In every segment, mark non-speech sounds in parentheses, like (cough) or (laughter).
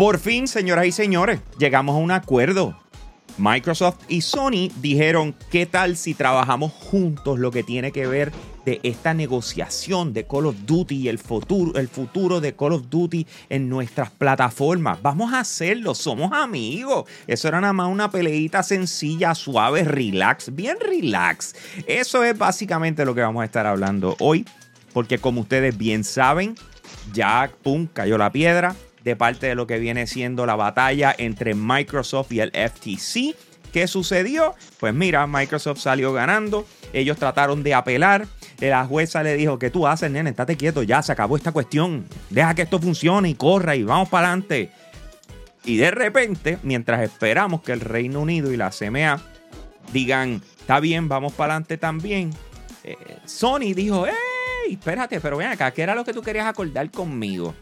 Por fin, señoras y señores, llegamos a un acuerdo. Microsoft y Sony dijeron, ¿qué tal si trabajamos juntos lo que tiene que ver de esta negociación de Call of Duty y el futuro, el futuro de Call of Duty en nuestras plataformas? Vamos a hacerlo, somos amigos. Eso era nada más una peleita sencilla, suave, relax, bien relax. Eso es básicamente lo que vamos a estar hablando hoy, porque como ustedes bien saben, ya, pum, cayó la piedra de parte de lo que viene siendo la batalla entre Microsoft y el FTC. ¿Qué sucedió? Pues mira, Microsoft salió ganando. Ellos trataron de apelar. La jueza le dijo, ¿qué tú haces, nene? Estate quieto, ya se acabó esta cuestión. Deja que esto funcione y corra y vamos para adelante. Y de repente, mientras esperamos que el Reino Unido y la CMA digan, está bien, vamos para adelante también, eh, Sony dijo, ¡Ey! Espérate, pero ven acá, ¿qué era lo que tú querías acordar conmigo?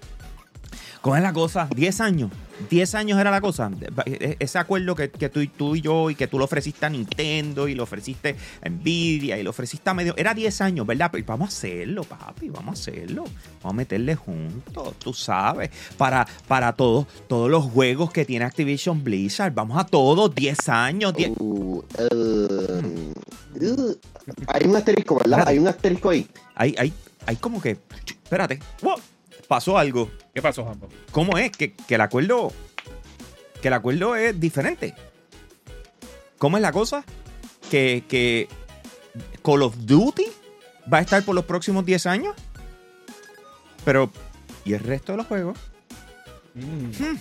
¿Cómo es la cosa? 10 años. 10 años era la cosa. E, ese acuerdo que, tú, tú, y yo y que tú lo ofreciste a Nintendo y lo ofreciste a Nvidia y lo ofreciste a medio. Era 10 años, ¿verdad? Pero vamos a hacerlo, papi, vamos a hacerlo. Vamos a meterle juntos, tú sabes. Para, para todos, todos los juegos que tiene Activision Blizzard. Vamos a todos, 10 años. Uh, uh, uh, hay un asterisco, ¿verdad? Hay un asterisco ahí. Hay, hay, hay como que. Espérate. Pasó algo. ¿Qué pasó, Jambo? ¿Cómo es? Que, el acuerdo. Que el acuerdo es diferente. ¿Cómo es la cosa? Que, que Call of Duty va a estar por los próximos 10 años. Pero. ¿Y el resto de los juegos? Mm.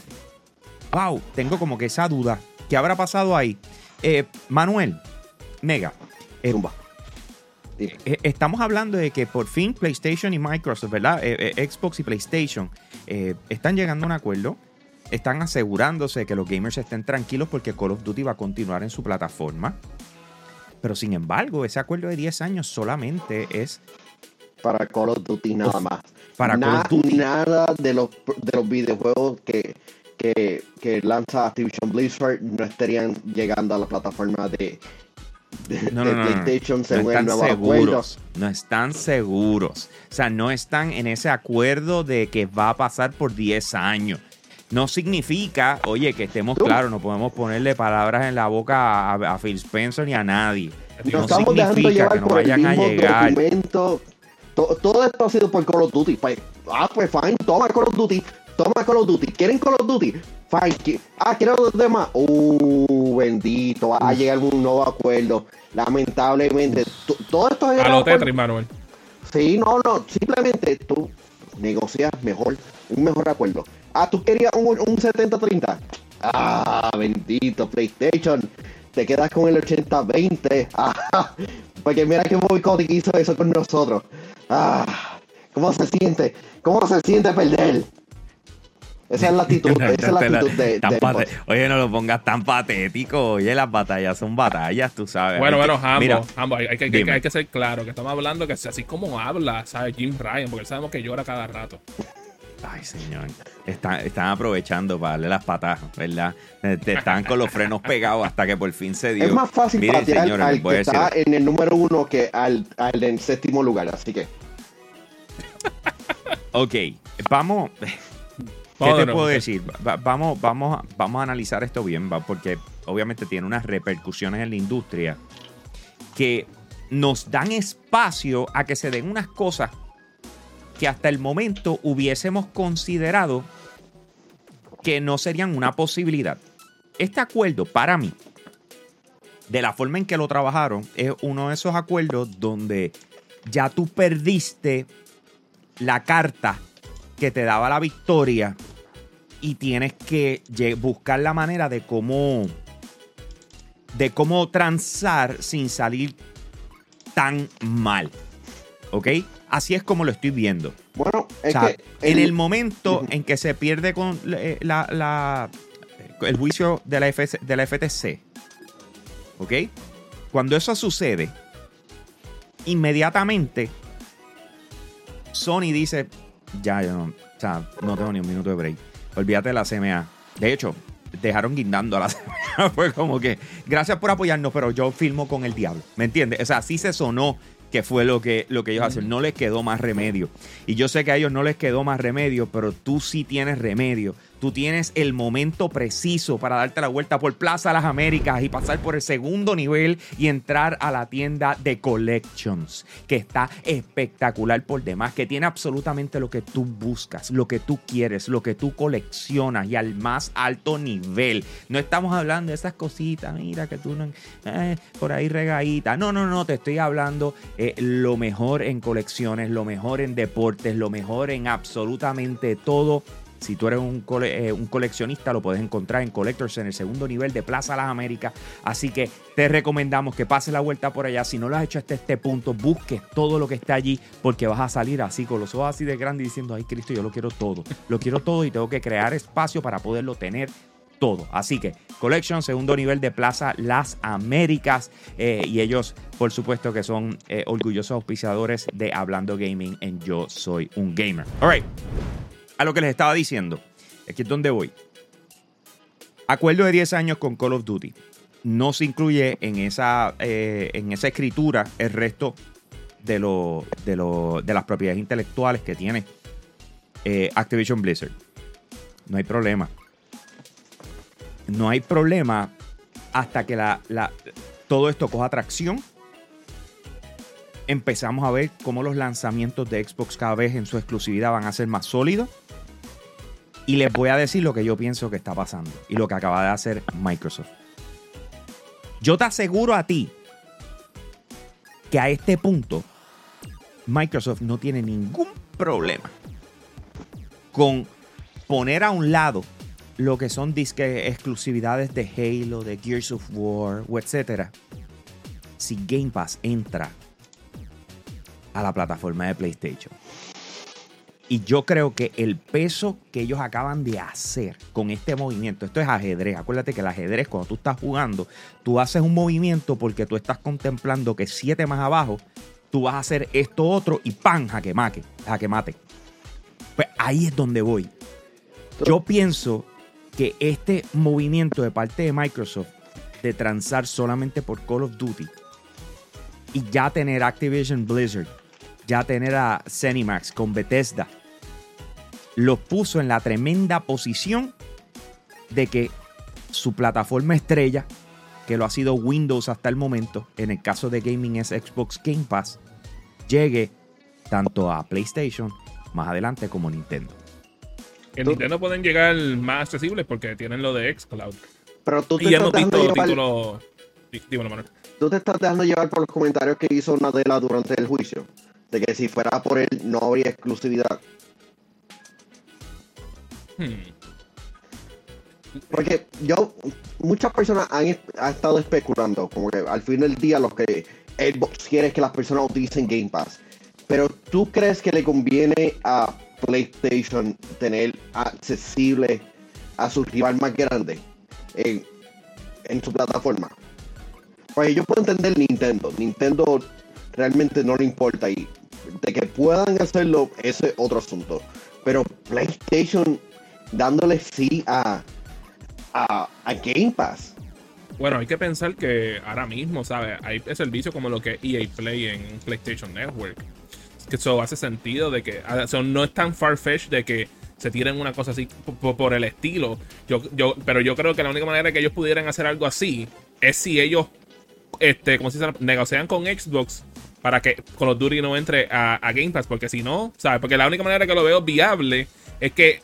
Wow, tengo como que esa duda. ¿Qué habrá pasado ahí? Eh, Manuel, Mega. Eh, eh, estamos hablando de que por fin PlayStation y Microsoft, ¿verdad? Eh, eh, Xbox y PlayStation están llegando a un acuerdo. Están asegurándose de que los gamers estén tranquilos porque Call of Duty va a continuar en su plataforma. Pero sin embargo, ese acuerdo de 10 años solamente es para Call of Duty nada más. Para Call of Duty. Nada de los, de los videojuegos que, que, que lanza Activision Blizzard no estarían llegando a la plataforma de no, no, no, están seguros. No están seguros. O sea, no están en ese acuerdo de que va a pasar por 10 años. No significa, oye, que estemos claros, no podemos ponerle palabras en la boca a, Phil Spencer ni a nadie. no significa que no vayan a llegar. Todo, esto ha sido por Call of Duty. Pues, ah, pues fine, toma Call of Duty. Toma Call of Duty. ¿Quieren Call of Duty? Fine. Ah, quiero los demás. Uh, bendito. Va a llegar un nuevo acuerdo. Lamentablemente. Todo esto es. A lo Tetris, Manuel. Sí, no, no. Simplemente tú negocias mejor. Un mejor acuerdo. Ah, tú querías un, un 70-30. Ah, bendito. PlayStation. Te quedas con el 80-20. (laughs) Ah, porque mira que boicot hizo eso con nosotros. Ah, ¿cómo se siente? ¿Cómo se siente perder? Esa es la actitud, (laughs) esa es la actitud de, Oye, no lo pongas tan patético. Oye, las batallas son batallas, tú sabes. Bueno, bueno, Hambo, hay, que, ser claro que estamos hablando que así como habla, ¿sabes? Jim Ryan, porque sabemos que llora cada rato. Ay, señor. Están, aprovechando para darle las patas, ¿verdad? Eh, están con los frenos pegados hasta que por fin se dio. Es más fácil Miren, patear al que está en el número uno que al, al en séptimo lugar, así que. ok, vamos. ¿Qué te puedo decir? vamos, vamos, vamos a analizar esto bien, porque obviamente tiene unas repercusiones en la industria que nos dan espacio a que se den unas cosas que hasta el momento hubiésemos considerado que no serían una posibilidad. Este acuerdo, para mí, de la forma en que lo trabajaron, es uno de esos acuerdos donde ya tú perdiste la carta que te daba la victoria y tienes que buscar la manera de cómo de cómo transar sin salir tan mal. ¿Ok? Así es como lo estoy viendo. Bueno, en el momento en que se pierde con eh, la, el juicio de la, de la FTC, ¿ok? Cuando eso sucede, inmediatamente Sony dice, ya, yo no, o sea, no tengo ni un minuto de break. Olvídate de la CMA. De hecho, dejaron guindando a la (laughs) semana. Fue como que, gracias por apoyarnos, pero yo filmo con el diablo. ¿Me entiendes? O sea, así se sonó que fue lo que, lo que ellos hacen. No les quedó más remedio. Y yo sé que a ellos no les quedó más remedio, pero tú sí tienes remedio tú tienes el momento preciso para darte la vuelta por Plaza Las Américas y pasar por el segundo nivel y entrar a la tienda de Collections, que está espectacular por demás, que tiene absolutamente lo que tú buscas, lo que tú quieres, lo que tú coleccionas y al más alto nivel. No estamos hablando de esas cositas, mira que tú no, eh, por ahí regadita. No, no, no, te estoy hablando eh, lo mejor en colecciones, lo mejor en deportes, lo mejor en absolutamente todo si tú eres eh, un, coleccionista, lo puedes encontrar en Collectors en el segundo nivel de Plaza Las Américas. Así que te recomendamos que pases la vuelta por allá. Si no lo has hecho hasta este punto, busques todo lo que está allí, porque vas a salir así con los ojos así de grande diciendo: Ay, Cristo, yo lo quiero todo. Lo quiero todo y tengo que crear espacio para poderlo tener todo. Así que Collection, segundo nivel de Plaza Las Américas. Eh, y ellos, por supuesto, que son eh, orgullosos auspiciadores de Hablando Gaming en Yo Soy un Gamer. All right a lo que les estaba diciendo. Aquí es donde voy. Acuerdo de 10 años con Call of Duty. No se incluye en esa, eh, en esa escritura el resto de, lo, de, las propiedades intelectuales que tiene eh, Activision Blizzard. No hay problema. No hay problema hasta que la, todo esto coja atracción. Empezamos a ver cómo los lanzamientos de Xbox cada vez en su exclusividad van a ser más sólidos y les voy a decir lo que yo pienso que está pasando y lo que acaba de hacer Microsoft. Yo te aseguro a ti que a este punto Microsoft no tiene ningún problema con poner a un lado lo que son disque exclusividades de Halo, de Gears of War, o etcétera. Si Game Pass entra a la plataforma de PlayStation. Y yo creo que el peso que ellos acaban de hacer con este movimiento, esto es ajedrez. Acuérdate que el ajedrez, cuando tú estás jugando, tú haces un movimiento porque tú estás contemplando que siete más abajo, tú vas a hacer esto otro y ¡pam! que mate. que mate. Pues ahí es donde voy. Yo pienso que este movimiento de parte de Microsoft de transar solamente por Call of Duty y ya tener Activision Blizzard ya tener a Cenimax con Bethesda, los puso en la tremenda posición de que su plataforma estrella, que lo ha sido Windows hasta el momento, en el caso de gaming es Xbox Game Pass, llegue tanto a PlayStation más adelante como Nintendo. En Nintendo pueden llegar más accesibles porque tienen lo de Xcloud. Pero tú te y hemos visto títulos. Tú te estás dejando llevar por los comentarios que hizo Nadella durante el juicio de que si fuera por él no habría exclusividad. Hmm. Porque yo, muchas personas han, estado especulando, como que al fin del día lo que Xbox quiere que las personas utilicen Game Pass. Pero ¿tú crees que le conviene a PlayStation tener accesible a su rival más grande en, en su plataforma? Pues yo puedo entender Nintendo. Nintendo realmente no le importa y de que puedan hacerlo, ese es otro asunto. Pero PlayStation dándole sí a, a, Game Pass. Bueno, hay que pensar que ahora mismo, ¿sabes? Hay servicios como lo que EA Play en PlayStation Network. Que eso hace sentido de que ah, no es tan far-fetched de que se tiren una cosa así por, el estilo. Yo, yo, pero yo creo que la única manera que ellos pudieran hacer algo así es si ellos, este, como se dice, negocian con Xbox para que Call of Duty no entre a, Game Pass, porque si no, ¿sabes? Porque la única manera que lo veo viable es que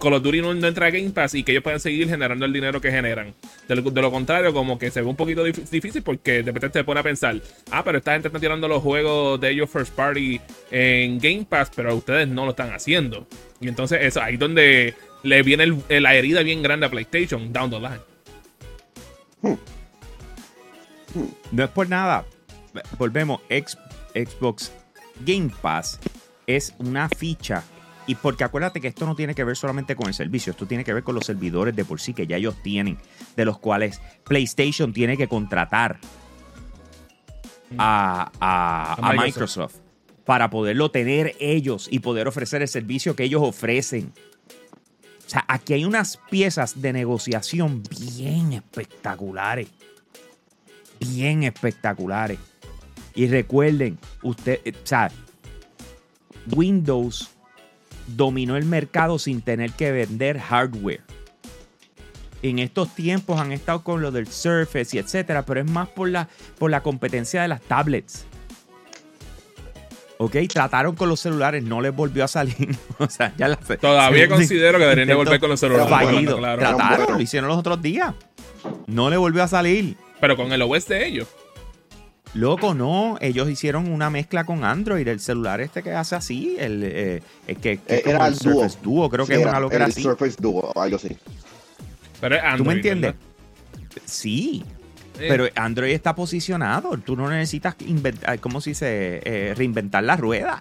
Call of Duty no, entre a Game Pass y que ellos puedan seguir generando el dinero que generan. De lo, contrario, como que se ve un poquito difícil porque de repente te pone a pensar, ah, pero esta gente está tirando los juegos de ellos first party en Game Pass, pero ustedes no lo están haciendo. Y entonces eso, ahí es donde le viene la herida bien grande a PlayStation, down the line. No es por nada, volvemos, Xbox Game Pass es una ficha. Y porque acuérdate que esto no tiene que ver solamente con el servicio, esto tiene que ver con los servidores de por sí que ya ellos tienen, de los cuales PlayStation tiene que contratar a, a, Microsoft. para poderlo tener ellos y poder ofrecer el servicio que ellos ofrecen. O sea, aquí hay unas piezas de negociación bien espectaculares. Bien espectaculares. Y recuerden, usted, eh, o sea, Windows dominó el mercado sin tener que vender hardware. En estos tiempos han estado con lo del Surface y etcétera, pero es más por la, por la competencia de las tablets. Ok, trataron con los celulares, no les volvió a salir. (laughs) o sea, ya la Todavía considero que deberían de volver con los celulares. Fallido. Trataron, lo hicieron los otros días. No le volvió a salir. Pero con el OS de ellos. Loco, no. Ellos hicieron una mezcla con Android. El celular este que hace así, el, eh, que, Eh, era el Surface Duo. Creo Sí, que es era una locura el así. Surface Duo, algo así. Pero es Android, ¿Tú me entiendes? ¿verdad? Sí. Eh, Pero Android está posicionado. Tú no necesitas inventar, ¿cómo se dice? Eh, reinventar la rueda.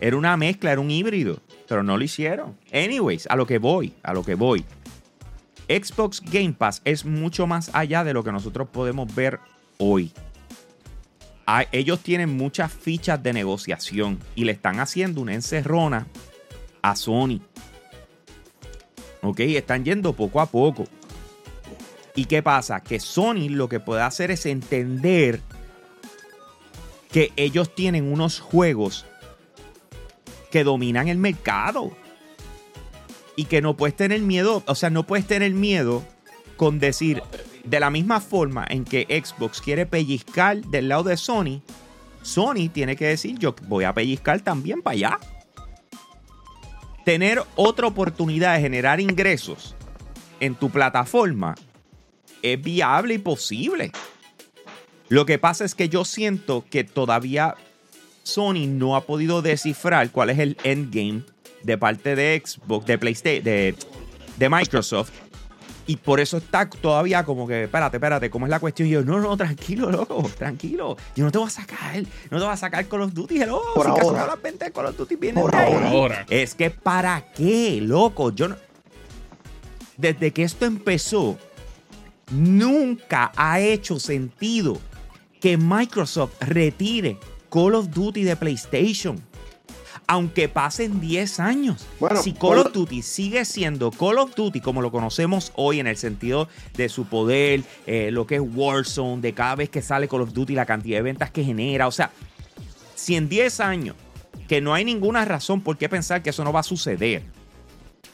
Era una mezcla, era un híbrido. Pero no lo hicieron. Anyways, a lo que voy, a lo que voy. Xbox Game Pass es mucho más allá de lo que nosotros podemos ver hoy. Ellos tienen muchas fichas de negociación y le están haciendo una encerrona a Sony. Ok, están yendo poco a poco. ¿Y qué pasa? Que Sony lo que puede hacer es entender que ellos tienen unos juegos que dominan el mercado. Y que no puedes tener miedo, o sea, no puedes tener miedo con decir, de la misma forma en que Xbox quiere pellizcar del lado de Sony, Sony tiene que decir, yo voy a pellizcar también para allá. Tener otra oportunidad de generar ingresos en tu plataforma es viable y posible. Lo que pasa es que yo siento que todavía Sony no ha podido descifrar cuál es el endgame de parte de Xbox, de PlayStation, de, Microsoft. Y por eso está todavía como que, espérate, espérate, ¿cómo es la cuestión? Y yo, no, no, tranquilo, loco, tranquilo. Yo no te voy a sacar, no te voy a sacar Call of Duty, hello. Por si ahora. las ventas de Call of Duty vienen Por de ahí. Por ahora. Es que para qué, loco. Yo no- Desde que esto empezó, nunca ha hecho sentido que Microsoft retire Call of Duty de PlayStation. Aunque pasen 10 años. Bueno, si Call of Duty sigue siendo Call of Duty como lo conocemos hoy en el sentido de su poder, eh, lo que es Warzone, de cada vez que sale Call of Duty, la cantidad de ventas que genera. O sea, si en 10 años, que no hay ninguna razón por qué pensar que eso no va a suceder,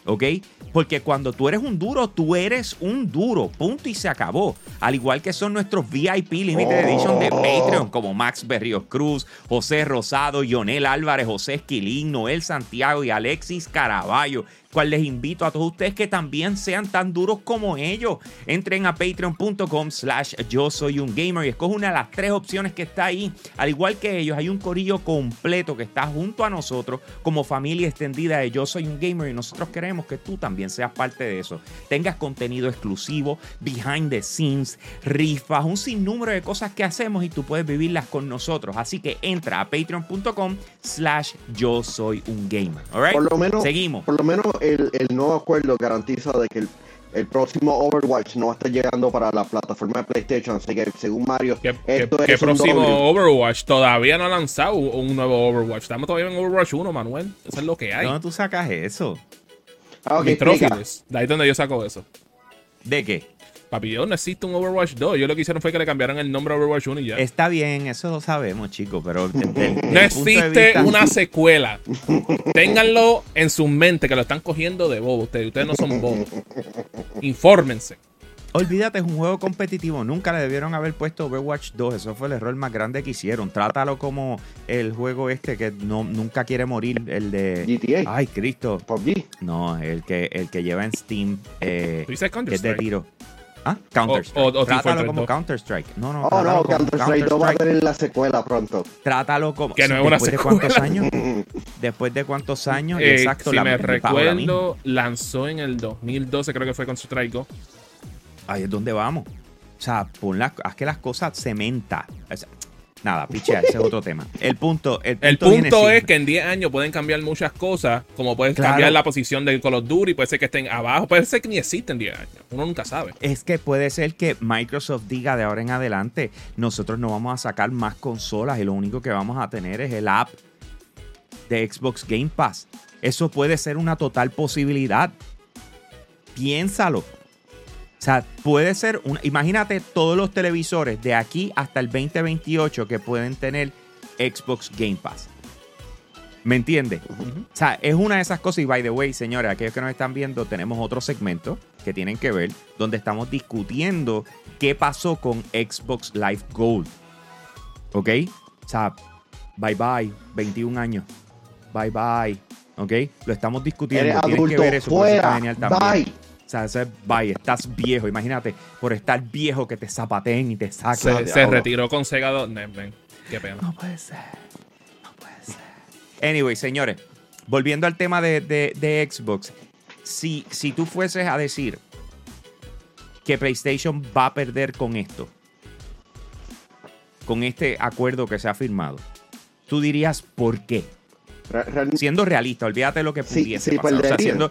¿ok? Porque cuando tú eres un duro, tú eres un duro, punto y se acabó. Al igual que son nuestros VIP Limited Edition de Patreon, como Max Berrios Cruz, José Rosado, Yonel Álvarez, José Esquilín, Noel Santiago y Alexis Caraballo, cual les invito a todos ustedes que también sean tan duros como ellos. Entren a patreon.com slash yo soy un gamer y escoge una de las tres opciones que está ahí. Al igual que ellos, hay un corillo completo que está junto a nosotros como familia extendida de yo soy un gamer y nosotros queremos que tú también seas parte de eso. Tengas contenido exclusivo, behind the scenes, rifas, un sinnúmero de cosas que hacemos y tú puedes vivirlas con nosotros. Así que entra a patreon.com slash yo soy un gamer. All right? Por lo menos, Seguimos. Por lo menos el, el nuevo acuerdo garantiza de que el, el próximo Overwatch no está llegando para la plataforma de PlayStation. Así que según Mario, ¿Qué, qué- esto qué es un próximo. Overwatch? Todavía no ha lanzado un nuevo Overwatch. Estamos todavía en Overwatch 1, Manuel. Eso es lo que ¿De hay. dónde tú sacas eso? Ah, ok, Mis explica. trophies. De ahí es donde yo saco eso. ¿De qué? Papi, yo no existe un Overwatch 2. Yo lo que hicieron fue que le cambiaron el nombre a Overwatch 1 y ya. Está bien, eso lo sabemos, chicos, pero No existe vista- una secuela. Ténganlo en su mente que lo están cogiendo de bobo. Ustedes, ustedes no son bobos. Infórmense. Olvídate, es un juego competitivo. Nunca le debieron haber puesto Overwatch 2. Eso fue el error más grande que hicieron. Trátalo como el juego este que no, nunca quiere morir, el de... GTA. Ay, Cristo. PUBG. No, el que, el que lleva en Steam, eh, ¿Tú dices que es de tiro. Ah, Counter-Strike. O- o- o Trátalo como 2. Counter-Strike. No, no, Oh, no, como Counter-Strike 2 va a tener la secuela pronto. Trátalo como... Que no es una ¿Después de cuántos secuela. años? ¿Después de cuántos años? Eh, Exacto. si la- me recuerdo, lanzó en el 2012, creo que fue con Strike Go. Ahí es donde vamos. O sea, pon las- haz que las cosas cementa. O sea, nada, pichea, ese es otro (laughs) tema. El punto, el punto, El viene punto es que en 10 años pueden cambiar muchas cosas, como puedes Claro. cambiar la posición del Call of Duty, puede ser que estén abajo, puede ser que ni existen 10 años. Uno nunca sabe. Es que puede ser que Microsoft diga de ahora en adelante, nosotros no vamos a sacar más consolas y lo único que vamos a tener es el app. de Xbox Game Pass. Eso puede ser una total posibilidad. Piénsalo. O sea, puede ser un. Imagínate todos los televisores de aquí hasta el 2028 que pueden tener Xbox Game Pass. ¿Me entiendes? O sea, es una de esas cosas. Y by the way, señores, aquellos que nos están viendo, tenemos otro segmento que tienen que ver, donde estamos discutiendo qué pasó con Xbox Live Gold. ¿Ok? O sea, bye bye, 21 años. Bye bye. ¿Ok? Lo estamos discutiendo. Eres Tienen que ver eso. por eso está fuera, genial también. bye. O sea, ese es bye, estás viejo. Imagínate, por estar viejo que te zapateen y te saquen. Se, retiró con Sega 2. ven, qué pena. No puede ser. No puede ser. Anyway, señores, volviendo al tema de, de- de Xbox, si, si tú fueses a decir que PlayStation va a perder con esto, con este acuerdo que se ha firmado, tú dirías por qué. Real- Siendo realista, olvídate de lo que Sí, pudiese sí, pasar. O sea, siendo-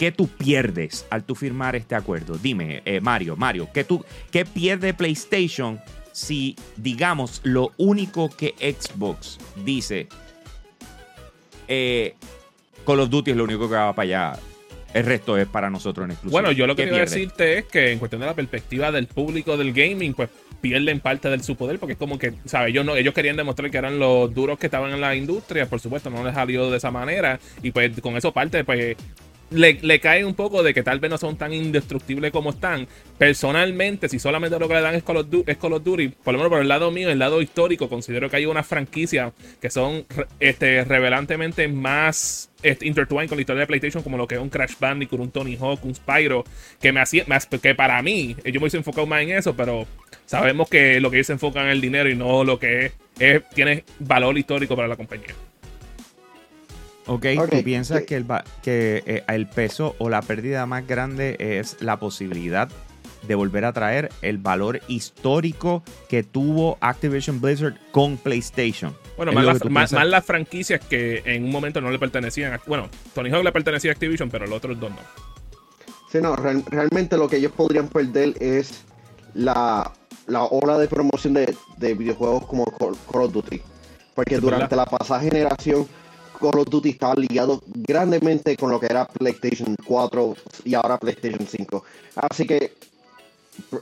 ¿Qué tú pierdes al tú firmar este acuerdo? Dime, eh, Mario, Mario, ¿qué, tú, ¿qué pierde PlayStation si, digamos, lo único que Xbox dice, eh, Call of Duty es lo único que va para allá, el resto es para nosotros en exclusiva? Bueno, yo lo que ¿Qué quiero pierde? decirte es que en cuestión de la perspectiva del público del gaming, pues pierden parte de su poder porque es como que, ¿sabes? Ellos, no, ellos querían demostrar que eran los duros que estaban en la industria, por supuesto, no les salió de esa manera y pues con eso parte, pues le, cae un poco de que tal vez no son tan indestructibles como están. Personalmente, si solamente lo que le dan es Call of Duty, por lo menos por el lado mío, el lado histórico, considero que hay unas franquicias que son este, revelantemente más este, intertwined con la historia de PlayStation, como lo que es un Crash Bandicoot, un Tony Hawk, un Spyro, que me hacía, que para mí, yo me hubiese enfocado más en eso, pero sabemos que lo que ellos se enfocan en el dinero y no lo que tiene valor histórico para la compañía. Ok, Ok, ¿tú piensas que- que, el, que eh, el peso o la pérdida más grande es la posibilidad de volver a traer el valor histórico que tuvo Activision Blizzard con PlayStation? Bueno, ¿Es más, las- más- más franquicias que en un momento no le pertenecían. a- bueno, Tony Hawk le pertenecía a Activision, pero los otros dos no. Sí, no, real- realmente lo que ellos podrían perder es la, la ola de promoción de, de videojuegos como Call, Call of Duty. Porque durante verdad. la pasada generación, Call of Duty estaba ligado grandemente con lo que era PlayStation 4 y ahora PlayStation 5. Así que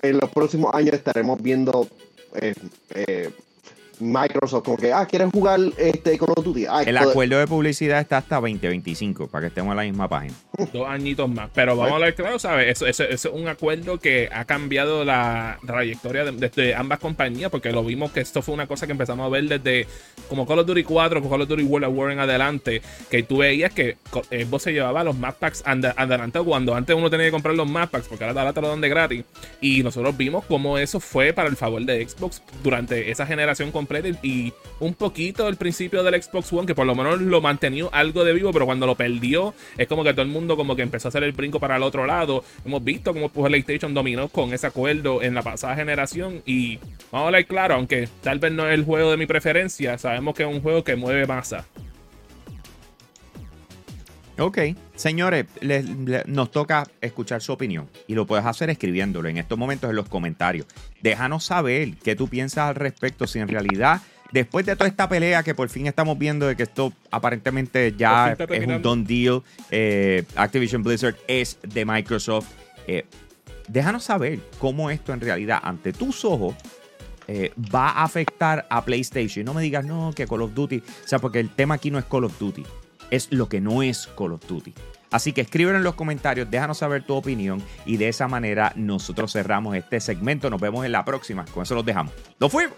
en los próximos años estaremos viendo eh, eh, Microsoft como que, ah, ¿quieren jugar este Call of Duty? El acuerdo de publicidad está hasta 2025, para que estemos en la misma página. (laughs) Dos añitos más. Pero vamos a hablar claro, ¿sabes? Eso, eso- eso es un acuerdo que ha cambiado la trayectoria de, de- de ambas compañías, porque lo vimos que esto fue una cosa que empezamos a ver desde como Call of Duty 4, con Call of Duty World at War en adelante, que tú veías que co- Xbox se llevaba los map packs adelantados cuando antes uno tenía que comprar los map packs, porque ahora, ahora te lo dan de gratis. Y nosotros vimos cómo eso fue para el favor de Xbox durante esa generación completa y un poquito el principio del Xbox One, que por lo menos lo mantenió algo de vivo, pero cuando lo perdió, es como que todo el mundo como que empezó a hacer el brinco para el otro lado. Hemos visto cómo pues, PlayStation dominó con ese acuerdo en la pasada generación y vamos a hablar claro, aunque tal vez no es el juego de mi preferencia, sabemos que es un juego que mueve masa. Ok, señores, les- nos toca escuchar su opinión y lo puedes hacer escribiéndolo en estos momentos en los comentarios. Déjanos saber qué tú piensas al respecto, si en realidad, después de toda esta pelea que por fin estamos viendo de que esto aparentemente ya es un done deal, eh, Activision Blizzard es de Microsoft, eh, déjanos saber cómo esto en realidad ante tus ojos eh, va a afectar a PlayStation. No me digas, no, que Call of Duty. O sea, porque el tema aquí no es Call of Duty. Es lo que no es Call of Duty. Así que escríbelo en los comentarios, déjanos saber tu opinión y de esa manera nosotros cerramos este segmento. Nos vemos en la próxima. Con eso los dejamos. ¡Lo fuimos!